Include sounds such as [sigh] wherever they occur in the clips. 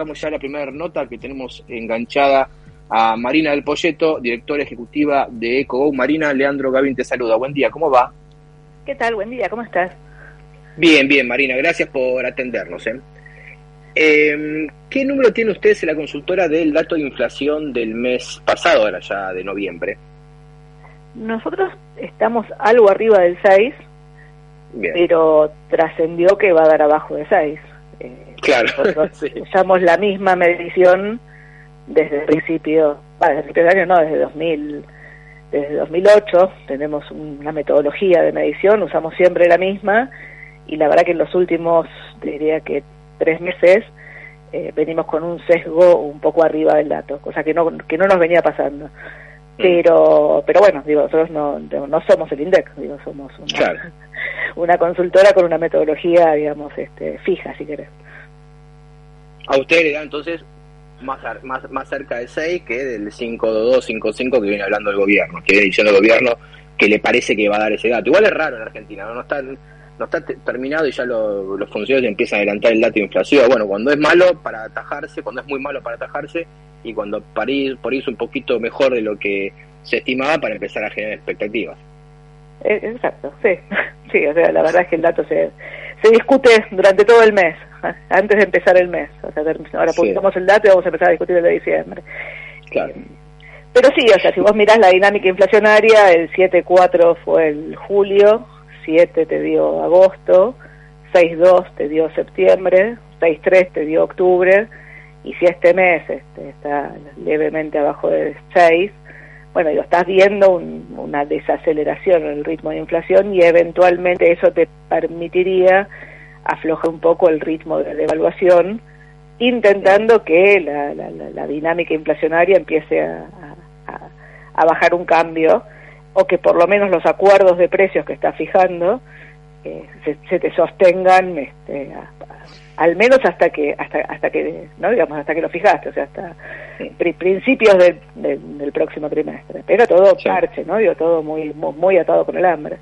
Vamos ya a la primera nota que tenemos enganchada a Marina del Polleto, directora ejecutiva de EcoGo. Marina, Leandro Gavin te saluda. Buen día, ¿cómo va? ¿Qué tal? Buen día, ¿cómo estás? Bien, bien, Marina, gracias por atendernos. ¿eh? Em, qué número tiene ustedes en la consultora del dato de inflación del mes pasado, ahora ya de noviembre? Nosotros estamos algo arriba del 6, pero trascendió que va a dar abajo de 6. Eh, claro. [laughs] Usamos la misma medición desde el principio, bueno, desde el año no, desde 2000, desde 2008 tenemos una metodología de medición, usamos siempre la misma y la verdad que en los últimos, diría que tres meses, eh, venimos con un sesgo un poco arriba del dato, cosa que no, que no nos venía pasando. Mm. Pero, pero bueno, digo, nosotros no, no somos el INDEC, digo, somos una, [laughs] una consultora con una metodología, digamos, este, fija, si querés. A usted le da entonces más, más, más cerca de 6 que del 52255 que viene hablando el gobierno, que viene diciendo el gobierno que le parece que va a dar ese dato. Igual es raro en Argentina, no, está no está terminado y ya los funcionarios empiezan a adelantar el dato de inflación. Bueno, cuando es malo para atajarse, cuando es muy malo para atajarse y cuando por irse un poquito mejor de lo que se estimaba para empezar a generar expectativas. Eh, exacto, sí. [laughs] Sí, o sea, la verdad es que el dato se, se discute durante todo el mes, [laughs] antes de empezar el mes. O sea, ahora publicamos el dato y vamos a empezar a discutir el de diciembre. Claro. Eh, pero sí, o sea, si vos mirás la dinámica inflacionaria, el 7.4 fue el julio, 7 te dio agosto, 6.2 te dio septiembre, 6.3 te dio octubre, y si este mes este, está levemente abajo de 6, bueno, digo, estás viendo una desaceleración en el ritmo de inflación y eventualmente eso te permitiría aflojar un poco el ritmo de devaluación, intentando que la, dinámica inflacionaria empiece a, bajar un cambio o que por lo menos los acuerdos de precios que está fijando eh, se, te sostengan este, al menos hasta que hasta hasta que no digamos hasta que lo fijaste o sea hasta principios del, próximo trimestre. Pero todo parche no digo todo muy muy atado con el hambre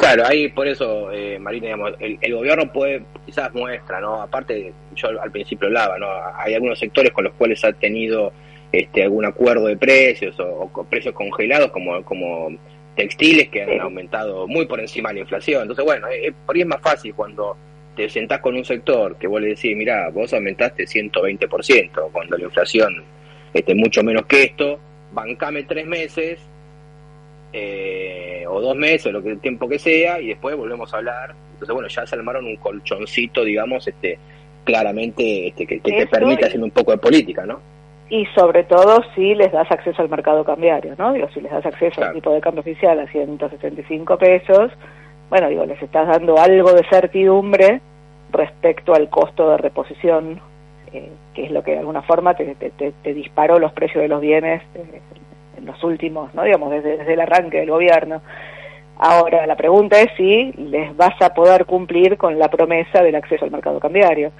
claro ahí por eso eh, Marina digamos el, gobierno puede quizás muestra no aparte yo al principio hablaba no hay algunos sectores con los cuales ha tenido este algún acuerdo de precios o, precios congelados como como textiles que han aumentado muy por encima de la inflación. Entonces bueno eh, por ahí es más fácil cuando te sentás con un sector que vos le decís, mira, vos aumentaste 120% cuando la inflación esté mucho menos que esto, bancame tres meses eh, o dos meses, o lo que el tiempo que sea, y después volvemos a hablar. Entonces, bueno, ya se armaron un colchoncito, digamos, este claramente este, que, te permite hacer un poco de política, ¿no? Y sobre todo si les das acceso al mercado cambiario, ¿no? Digo, si les das acceso al tipo de cambio oficial a 175 pesos, bueno, digo, les estás dando algo de certidumbre respecto al costo de reposición, eh, que es lo que de alguna forma te, te, disparó los precios de los bienes eh, en los últimos, no digamos, desde, desde el arranque del gobierno. Ahora, la pregunta es si les vas a poder cumplir con la promesa del acceso al mercado cambiario.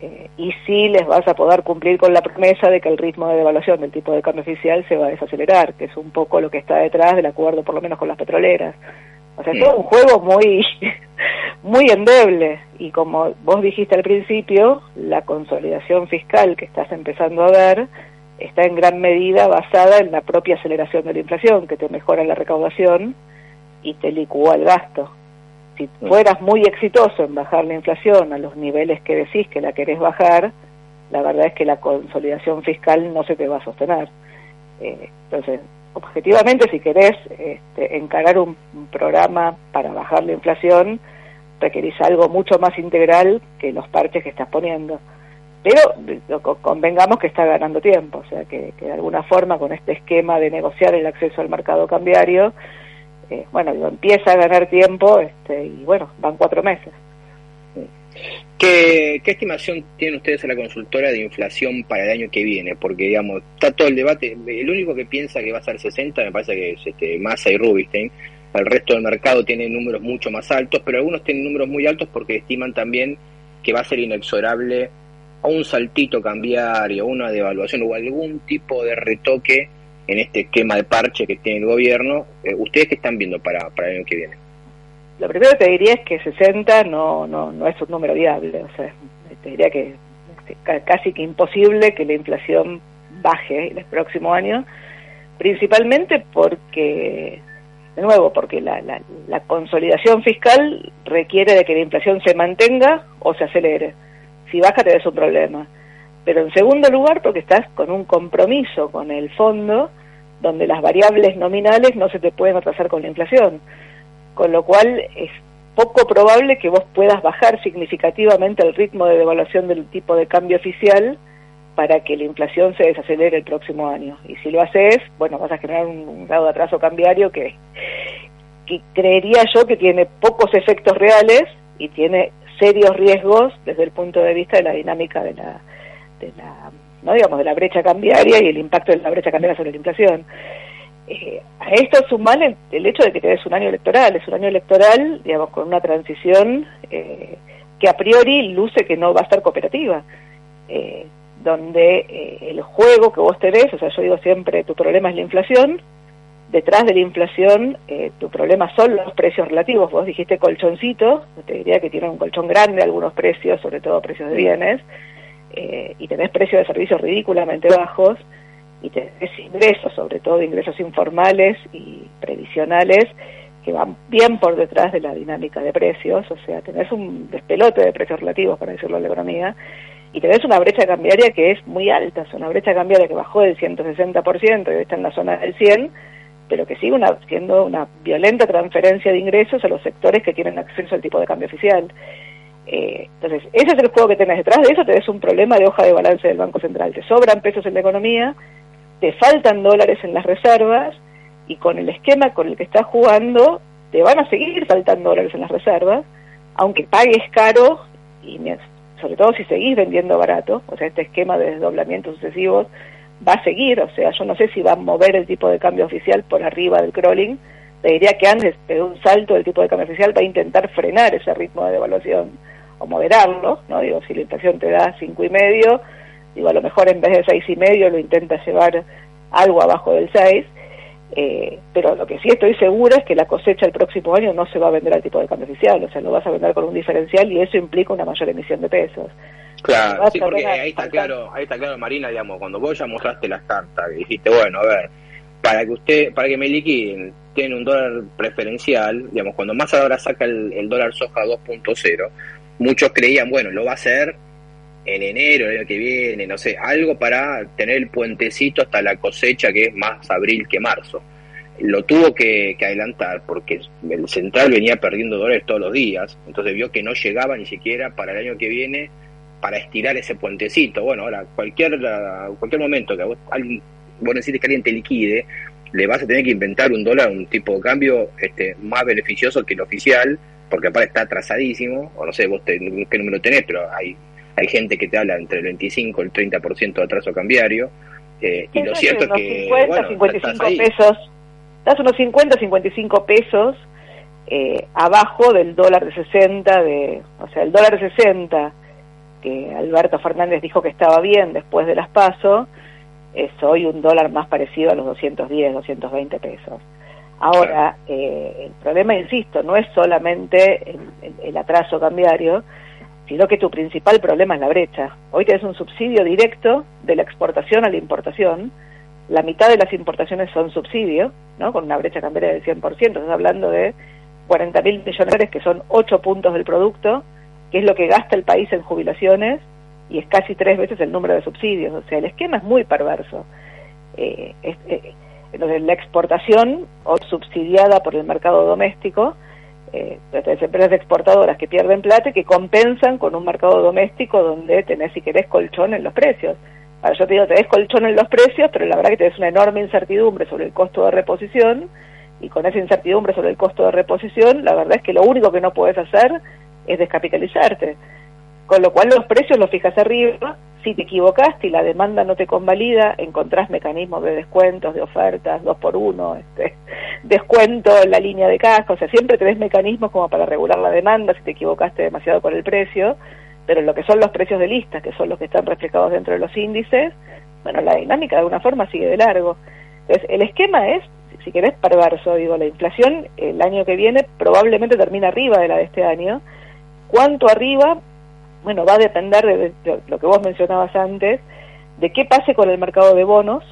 Eh, y si les vas a poder cumplir con la promesa de que el ritmo de devaluación del tipo de cambio oficial se va a desacelerar, que es un poco lo que está detrás del acuerdo, por lo menos con las petroleras. O sea, es todo un juego muy, [laughs] muy endeble. Y como vos dijiste al principio, la consolidación fiscal que estás empezando a ver está en gran medida basada en la propia aceleración de la inflación, que te mejora la recaudación y te licúa el gasto. Si fueras muy exitoso en bajar la inflación a los niveles que decís que la querés bajar, la verdad es que la consolidación fiscal no se te va a sostener. Eh, entonces, objetivamente, si querés este, encarar un, programa para bajar la inflación, requerís algo mucho más integral que los parches que estás poniendo. Pero convengamos que está ganando tiempo, o sea que, de alguna forma con este esquema de negociar el acceso al mercado cambiario, eh, bueno, empieza a ganar tiempo este, y bueno, van cuatro meses. ¿Qué, estimación tienen ustedes en la consultora de inflación para el año que viene? Porque, digamos, está todo el debate. El único que piensa que va a ser 60 me parece que es este, Massa y Rubinstein. El resto del mercado tiene números mucho más altos, pero algunos tienen números muy altos porque estiman también que va a ser inexorable a un saltito cambiario, una devaluación o algún tipo de retoque en este esquema de parche que tiene el gobierno. Eh, ¿Ustedes qué están viendo para, para el año que viene? Lo primero que te diría es que 60 no, no, no es un número viable, o sea, te diría que casi que imposible que la inflación baje el próximo año, principalmente porque, de nuevo, porque la, la, consolidación fiscal requiere de que la inflación se mantenga o se acelere. Si baja te un problema. Pero en segundo lugar, porque estás con un compromiso con el fondo donde las variables nominales no se te pueden atrasar con la inflación. Con lo cual es poco probable que vos puedas bajar significativamente el ritmo de devaluación del tipo de cambio oficial para que la inflación se desacelere el próximo año. Y si lo haces, bueno, vas a generar un, grado de atraso cambiario que, que creería yo que tiene pocos efectos reales y tiene serios riesgos desde el punto de vista de la dinámica de la, de la no digamos de la brecha cambiaria y el impacto de la brecha cambiaria sobre la inflación. Eh, a esto suman el, el, hecho de que es un año electoral, es un año electoral, digamos, con una transición eh, que a priori luce que no va a estar cooperativa. Eh, donde eh, el juego que vos tenés, o sea, yo digo siempre, tu problema es la inflación, detrás de la inflación eh, tu problema son los precios relativos, vos dijiste colchoncito, te diría que tiene un colchón grande algunos precios, sobre todo precios de bienes, eh, y tenés precios de servicios ridículamente bajos, y tenés ingresos, sobre todo ingresos informales y previsionales, que van bien por detrás de la dinámica de precios, o sea, tenés un despelote de precios relativos, para decirlo en la economía, y tenés una brecha cambiaria que es muy alta, es una brecha cambiaria que bajó del 160% y hoy está en la zona del 100%, pero que sigue una, siendo una violenta transferencia de ingresos a los sectores que tienen acceso al tipo de cambio oficial. Eh, entonces, ese es el juego que tenés detrás de eso, tenés un problema de hoja de balance del Banco Central, te sobran pesos en la economía, te faltan dólares en las reservas y con el esquema con el que estás jugando te van a seguir faltando dólares en las reservas, aunque pagues caro y sobre todo si seguís vendiendo barato, o sea, este esquema de desdoblamientos sucesivos va a seguir, o sea, yo no sé si va a mover el tipo de cambio oficial por arriba del crawling, te diría que antes de un salto del tipo de cambio oficial va a intentar frenar ese ritmo de devaluación o moderarlo, ¿no? Digo, si la inflación te da cinco y medio, digo, a lo mejor en vez de seis y medio lo intenta llevar algo abajo del seis, eh, pero lo que sí estoy segura es que la cosecha el próximo año no se va a vender al tipo de cambio oficial, o sea, lo vas a vender con un diferencial y eso implica una mayor emisión de pesos. Claro, sí, porque ahí está claro, ahí está claro, Marina, digamos, cuando vos ya mostraste las cartas y dijiste, bueno, a ver, para que usted, para que me liquiden, tiene un dólar preferencial, digamos, cuando más ahora saca el, dólar soja 2.0, muchos creían, bueno, lo va a hacer en enero, el año que viene, no sé, algo para tener el puentecito hasta la cosecha que es más abril que marzo. Lo tuvo que, adelantar porque el central venía perdiendo dólares todos los días, entonces vio que no llegaba ni siquiera para el año que viene para estirar ese puentecito. Bueno, ahora, cualquier, cualquier momento que vos, alguien, vos necesites que alguien te liquide, le vas a tener que inventar un dólar, un tipo de cambio este, más beneficioso que el oficial, porque aparte está atrasadísimo, o no sé vos qué número tenés, pero hay hay gente que te habla entre el 25 y el 30% de atraso cambiario. Eh, y lo cierto es que. 50, 55 pesos. Das unos 50, 55 pesos eh, abajo del dólar de 60, de, o sea, el dólar de 60 que Alberto Fernández dijo que estaba bien después de las PASO, es hoy un dólar más parecido a los 210, 220 pesos. Ahora, eh, el problema, insisto, no es solamente el atraso cambiario, sino que tu principal problema es la brecha. Hoy tienes un subsidio directo de la exportación a la importación, la mitad de las importaciones son subsidio, ¿no? con una brecha cambiaria del 100%, estás hablando de 40 mil millones que son 8 puntos del producto, que es lo que gasta el país en jubilaciones y es casi tres veces el número de subsidios. O sea, el esquema es muy perverso. Eh, eh, entonces, la exportación, subsidiada por el mercado doméstico, eh, empresas exportadoras que pierden plata y que compensan con un mercado doméstico donde tenés, si querés, colchón en los precios. Ahora yo te digo, tenés colchón en los precios, pero la verdad que tenés una enorme incertidumbre sobre el costo de reposición y con esa incertidumbre sobre el costo de reposición, la verdad es que lo único que no puedes hacer es descapitalizarte. Con lo cual los precios los fijas arriba si te equivocaste y la demanda no te convalida, encontrás mecanismos de descuentos, de ofertas, dos por uno, este, [laughs] descuento en la línea de caja, o sea, siempre tenés mecanismos como para regular la demanda si te equivocaste demasiado con el precio, pero lo que son los precios de lista, que son los que están reflejados dentro de los índices, bueno, la dinámica de alguna forma sigue de largo. Entonces, el esquema es, si querés, perverso, digo, la inflación el año que viene probablemente termina arriba de la de este año. ¿Cuánto arriba? Bueno, va a depender de, lo que vos mencionabas antes, de qué pase con el mercado de bonos,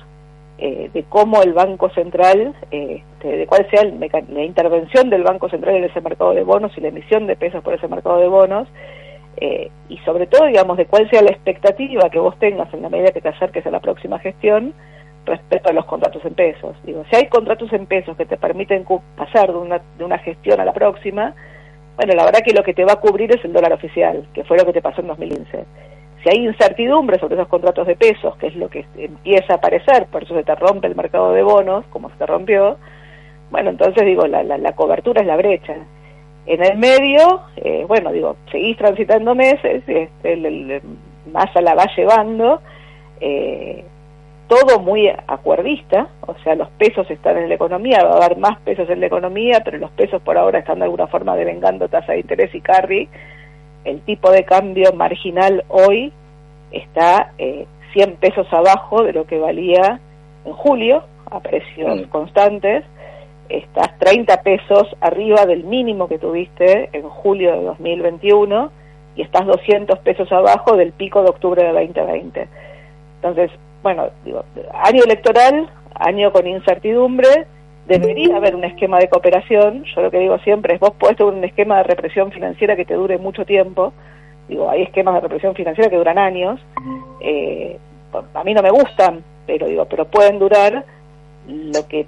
eh, de cómo el Banco Central, eh, de, cuál sea la intervención del Banco Central en ese mercado de bonos y la emisión de pesos por ese mercado de bonos, eh, y sobre todo, digamos, de cuál sea la expectativa que vos tengas en la medida que te acerques a la próxima gestión respecto a los contratos en pesos. Digo, si hay contratos en pesos que te permiten pasar de una, de una gestión a la próxima, bueno, la verdad que lo que te va a cubrir es el dólar oficial, que fue lo que te pasó en 2015. Si hay incertidumbre sobre esos contratos de pesos, que es lo que empieza a aparecer, por eso se te rompe el mercado de bonos, como se te rompió, bueno, entonces digo, la, la, cobertura es la brecha. En el medio, eh, bueno, digo, seguís transitando meses, este, el, masa la va llevando, eh, todo muy acuerdista, o sea, los pesos están en la economía, va a haber más pesos en la economía, pero los pesos por ahora están de alguna forma devengando tasa de interés y carry. El tipo de cambio marginal hoy está eh, 100 pesos abajo de lo que valía en julio, a precios mm. constantes. Estás 30 pesos arriba del mínimo que tuviste en julio de 2021 y estás 200 pesos abajo del pico de octubre de 2020. Entonces, bueno, digo, año electoral, año con incertidumbre, debería haber un esquema de cooperación. Yo lo que digo siempre es, vos podés tener un esquema de represión financiera que te dure mucho tiempo. Digo, hay esquemas de represión financiera que duran años. Eh, a mí no me gustan, pero digo, pero pueden durar. Lo que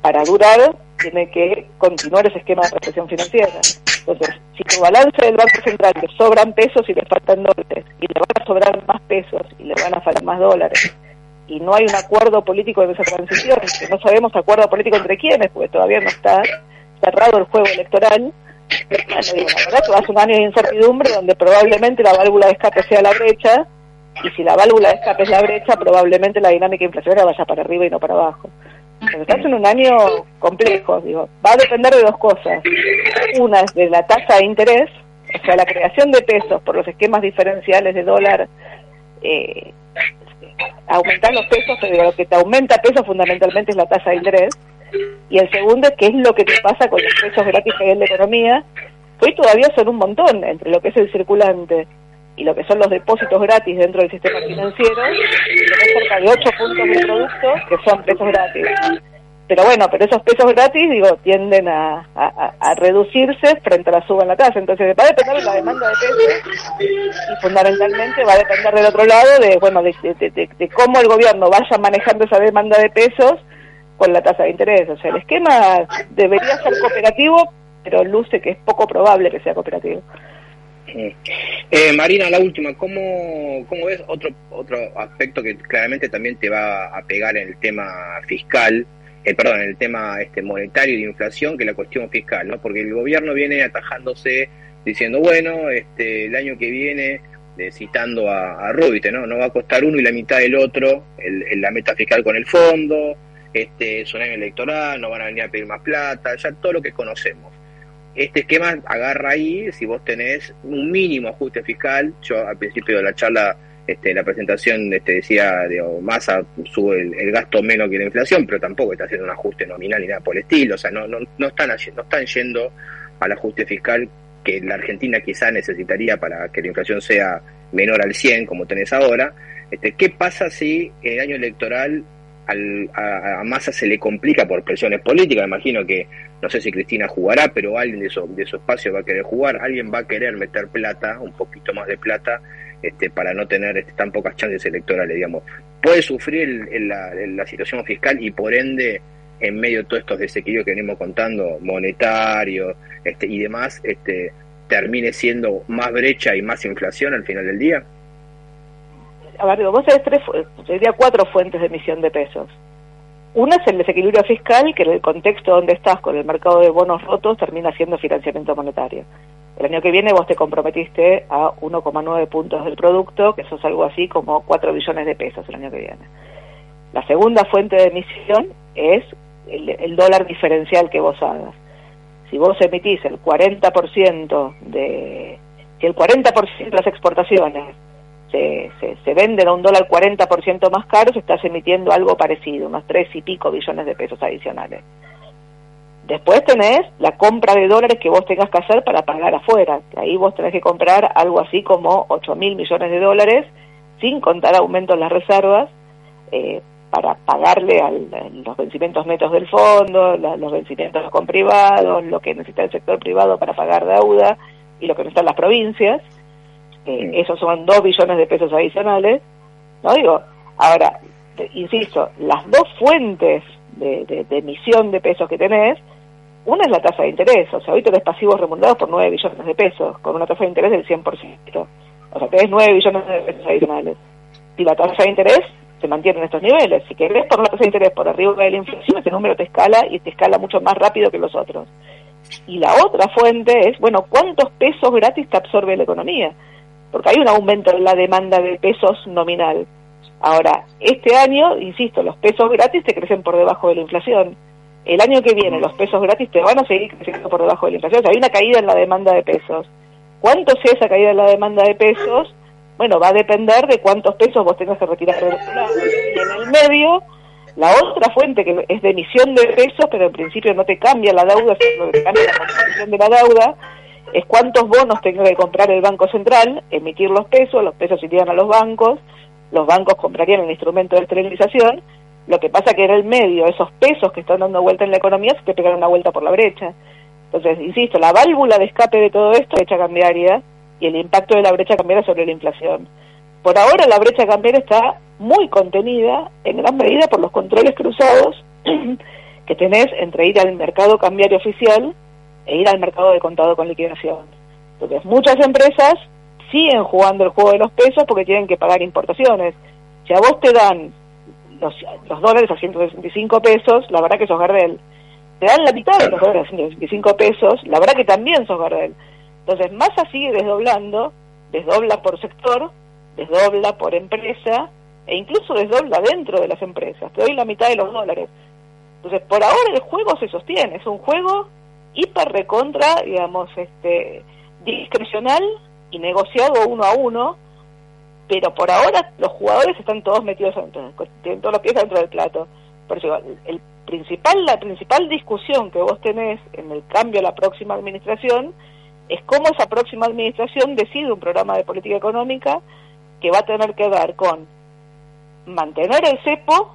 para durar tiene que continuar ese esquema de represión financiera. Entonces, si tu balance del Banco Central le sobran pesos y le faltan dólares, y le van a sobrar más pesos y le van a faltar más dólares, y no hay un acuerdo político en esa transición, no sabemos acuerdo político entre quiénes, porque todavía no está cerrado el juego electoral. Bueno, digo, la verdad que va a un año de incertidumbre donde probablemente la válvula de escape sea la brecha, y si la válvula de escape es la brecha, probablemente la dinámica inflacionaria vaya para arriba y no para abajo. Entonces, estás en un año complejo, digo, va a depender de dos cosas. Una es de la tasa de interés, o sea, la creación de pesos por los esquemas diferenciales de dólar eh, aumentar los pesos, pero lo que te aumenta pesos fundamentalmente es la tasa de interés. Y el segundo es qué es lo que te pasa con los pesos gratis que hay en la economía, hoy todavía son un montón entre lo que es el circulante y lo que son los depósitos gratis dentro del sistema financiero, hay cerca de 8 puntos de productos que son pesos gratis pero bueno, pero esos pesos gratis, digo, tienden a, a, reducirse frente a la suba en la tasa. Entonces va a depender de la demanda de pesos y fundamentalmente va a depender del otro lado de, bueno, de, de, cómo el gobierno vaya manejando esa demanda de pesos con la tasa de interés. O sea, el esquema debería ser cooperativo, pero luce que es poco probable que sea cooperativo. Eh, Marina, la última, ¿cómo, ¿cómo ves otro, otro aspecto que claramente también te va a pegar en el tema fiscal? Eh, perdón, el tema este, monetario y de inflación que la cuestión fiscal, ¿no? Porque el gobierno viene atajándose diciendo, bueno, este, el año que viene, eh, citando a, a Rubite, ¿no? No va a costar uno y la mitad del otro el, la meta fiscal con el fondo, este, es un año electoral, no van a venir a pedir más plata, ya todo lo que conocemos. Este esquema agarra ahí, si vos tenés un mínimo ajuste fiscal, yo al principio de la charla este, la presentación este, decía, de Massa sube el, gasto menos que la inflación, pero tampoco está haciendo un ajuste nominal ni nada por el estilo, o sea, no, no, no, están, no están yendo al ajuste fiscal que la Argentina quizá necesitaría para que la inflación sea menor al 100, como tenés ahora. Este, ¿Qué pasa si en el año electoral al, a, a, Massa se le complica por presiones políticas? Me imagino que, no sé si Cristina jugará, pero alguien de su, de su espacio va a querer jugar, alguien va a querer meter plata, un poquito más de plata, este, para no tener este, tan pocas chances electorales, digamos. Puede sufrir la, situación fiscal y por ende, en medio de todos estos desequilibrios que venimos contando, monetario este, y demás, este, termine siendo más brecha y más inflación al final del día? A ver, vos tenés tres, sería cuatro fuentes de emisión de pesos. Una es el desequilibrio fiscal, que en el contexto donde estás con el mercado de bonos rotos termina siendo financiamiento monetario. El año que viene vos te comprometiste a 1,9 puntos del producto, que eso es algo así como 4 billones de pesos el año que viene. La segunda fuente de emisión es el, dólar diferencial que vos hagas. Si vos emitís el 40% de... Si el 40% de las exportaciones se, se, se, venden a un dólar 40% más caro, se estás emitiendo algo parecido, unos 3 y pico billones de pesos adicionales Después tenés la compra de dólares que vos tengas que hacer para pagar afuera. Ahí vos tenés que comprar algo así como 8 mil millones de dólares, sin contar aumentos en las reservas, eh, para pagarle a los vencimientos netos del fondo, los vencimientos con privados, lo que necesita el sector privado para pagar deuda y lo que necesitan las provincias. Eh, esos son 2 billones de pesos adicionales. No digo, ahora, insisto, las dos fuentes de, emisión de pesos que tenés, una es la tasa de interés, o sea, hoy tenés pasivos remunerados por 9 billones de pesos, con una tasa de interés del 100%. O sea, tenés 9 billones de pesos adicionales. Si la tasa de interés se mantiene en estos niveles. Si querés por una tasa de interés por arriba de la inflación, ese número te escala y te escala mucho más rápido que los otros. Y la otra fuente es, bueno, ¿cuántos pesos gratis te absorbe la economía? Porque hay un aumento en la demanda de pesos nominal. Ahora, este año, insisto, los pesos gratis te crecen por debajo de la inflación. El año que viene los pesos gratis te van a seguir creciendo por debajo de la inflación. O sea, hay una caída en la demanda de pesos. ¿Cuánto sea esa caída en la demanda de pesos? Bueno, va a depender de cuántos pesos vos tengas que retirar de Y en el medio, la otra fuente que es de emisión de pesos, pero en principio no te cambia la deuda, sino que cambia la composición de la deuda, es cuántos bonos tenga que comprar el Banco Central, emitir los pesos, los pesos irían a los bancos, los bancos comprarían el instrumento de esterilización, lo que pasa que en el medio, esos pesos que están dando vuelta en la economía, se te pegan una vuelta por la brecha. Entonces, insisto, la válvula de escape de todo esto es la brecha cambiaria y el impacto de la brecha cambiaria sobre la inflación. Por ahora la brecha cambiaria está muy contenida en gran medida por los controles cruzados [clears throat] que tenés entre ir al mercado cambiario oficial e ir al mercado de contado con liquidación. Entonces, muchas empresas siguen jugando el juego de los pesos porque tienen que pagar importaciones. Si a vos te dan los, dólares a 165 pesos, la verdad que sos Gardel. Te dan la mitad de los dólares a 165 pesos, la verdad que también sos Gardel. Entonces, Massa sigue desdoblando, desdobla por sector, desdobla por empresa e incluso desdobla dentro de las empresas. Te doy la mitad de los dólares. Entonces, por ahora el juego se sostiene, es un juego hiper recontra, digamos, este discrecional y negociado uno a uno, pero por ahora los jugadores están todos metidos dentro, tienen todos los pies dentro del plato. Por eso, el principal, la principal discusión que vos tenés en el cambio a la próxima administración es cómo esa próxima administración decide un programa de política económica que va a tener que ver con mantener el cepo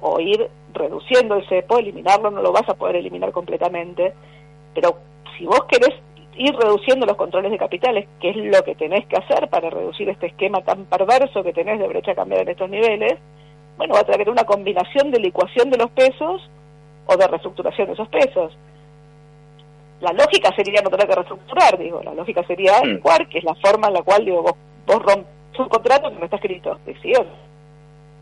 o ir reduciendo el cepo, eliminarlo no lo vas a poder eliminar completamente, pero si vos querés ir reduciendo los controles de capitales, que es lo que tenés que hacer para reducir este esquema tan perverso que tenés de brecha cambiar en estos niveles, bueno, va a tener que tener una combinación de licuación de los pesos o de reestructuración de esos pesos. La lógica sería no tener que reestructurar, digo, la lógica sería mm. licuar, que es la forma en la cual, digo, vos, vos rompes un contrato que no está escrito, decisión.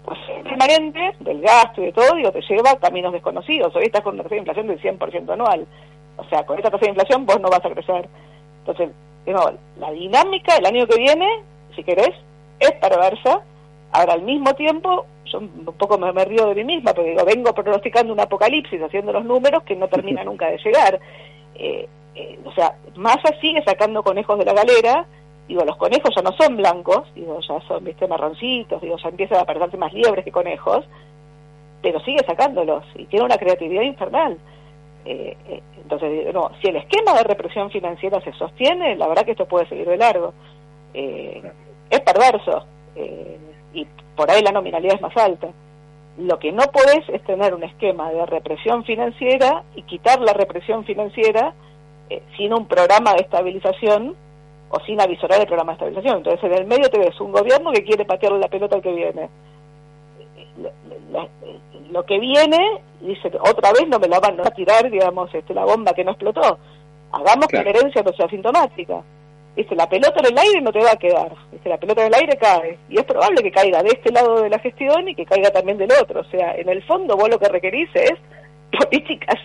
Pues permanente del gasto y de todo, digo, te lleva a caminos desconocidos. Hoy estás con una inflación del 100% anual o sea, con esta tasa de inflación vos no vas a crecer. Entonces, la dinámica el año que viene, si querés, es perversa. Ahora, al mismo tiempo, yo un poco me, río de mí misma, porque digo, vengo pronosticando un apocalipsis haciendo los números que no termina [laughs] nunca de llegar. Eh, eh, o sea, Massa sigue sacando conejos de la galera, digo, los conejos ya no son blancos, digo, ya son, viste, marroncitos, digo, ya empiezan a parecerse más liebres que conejos, pero sigue sacándolos y tiene una creatividad infernal. Eh, eh, entonces, no, si el esquema de represión financiera se sostiene, la verdad que esto puede seguir de largo. Eh, es perverso y por ahí la nominalidad es más alta. Lo que no podés es tener un esquema de represión financiera y quitar la represión financiera sin un programa de estabilización o sin avisorar el programa de estabilización. Entonces, en el medio te ves un gobierno que quiere patearle la pelota al que viene lo que viene, dice, otra vez no me la van a tirar, digamos, este, la bomba que no explotó. Hagamos que la herencia no sea asintomática. Dice, la pelota en el aire no te va a quedar. Dice, la pelota en el aire cae. Y es probable que caiga de este lado de la gestión y que caiga también del otro. O sea, en el fondo vos lo que requerís es [laughs] políticas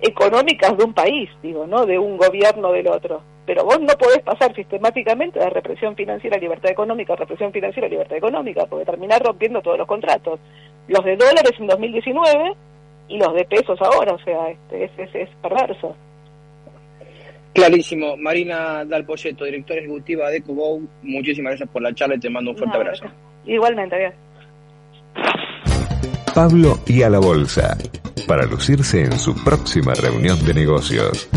económicas de un país, digo, ¿no? De un gobierno del otro. Pero vos no podés pasar sistemáticamente de represión financiera a libertad económica, represión financiera a libertad económica, porque terminar rompiendo todos los contratos los de dólares en 2019 y los de pesos ahora, o sea, este, es, es, perverso. Clarísimo. Marina Dalpoyeto, directora ejecutiva de Cubou, muchísimas gracias por la charla y te mando un fuerte abrazo. Igualmente, bien. Pablo y a la bolsa para lucirse en su próxima reunión de negocios.